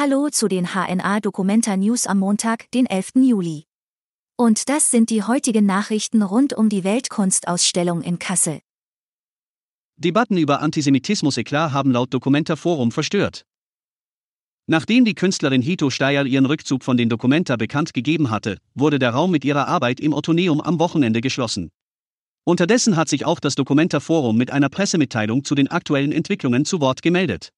Hallo zu den HNA Documenta News am Montag, den 11. Juli. Und das sind die heutigen Nachrichten rund um die Weltkunstausstellung in Kassel. Debatten über Antisemitismus-Eklat haben laut Documenta Forum verstört. Nachdem die Künstlerin Hito Steyer ihren Rückzug von den Documenta bekannt gegeben hatte, wurde der Raum mit ihrer Arbeit im Ottoneum am Wochenende geschlossen. Unterdessen hat sich auch das Documenta Forum mit einer Pressemitteilung zu den aktuellen Entwicklungen zu Wort gemeldet.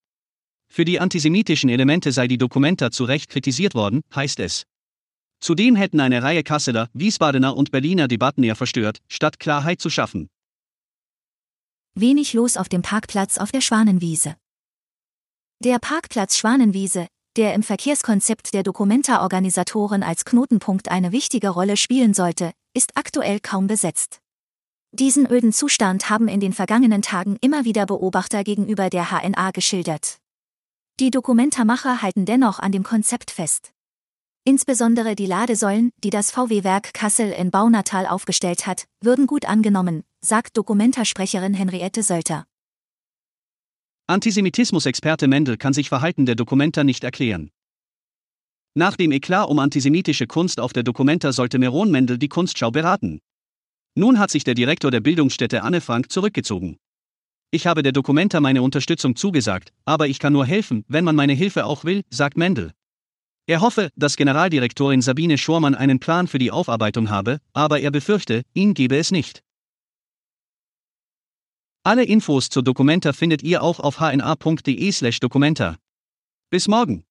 Für die antisemitischen Elemente sei die Documenta zu Recht kritisiert worden, heißt es. Zudem hätten eine Reihe Kasseler, Wiesbadener und Berliner Debatten eher verstört, statt Klarheit zu schaffen. Wenig los auf dem Parkplatz auf der Schwanenwiese. Der Parkplatz Schwanenwiese, der im Verkehrskonzept der Documenta-Organisatoren als Knotenpunkt eine wichtige Rolle spielen sollte, ist aktuell kaum besetzt. Diesen öden Zustand haben in den vergangenen Tagen immer wieder Beobachter gegenüber der HNA geschildert. Die Dokumentarmacher halten dennoch an dem Konzept fest. Insbesondere die Ladesäulen, die das VW-Werk Kassel in Baunatal aufgestellt hat, würden gut angenommen, sagt Dokumentarsprecherin Henriette Sölter. Antisemitismus-Experte Mendel kann sich Verhalten der Dokumenta nicht erklären. Nach dem Eklat um antisemitische Kunst auf der Dokumenta sollte Meron Mendel die Kunstschau beraten. Nun hat sich der Direktor der Bildungsstätte Anne Frank zurückgezogen. Ich habe der Dokumenta meine Unterstützung zugesagt, aber ich kann nur helfen, wenn man meine Hilfe auch will, sagt Mendel. Er hoffe, dass Generaldirektorin Sabine Schormann einen Plan für die Aufarbeitung habe, aber er befürchte, ihn gebe es nicht. Alle Infos zur Dokumenta findet ihr auch auf hna.de/dokumenta. Bis morgen.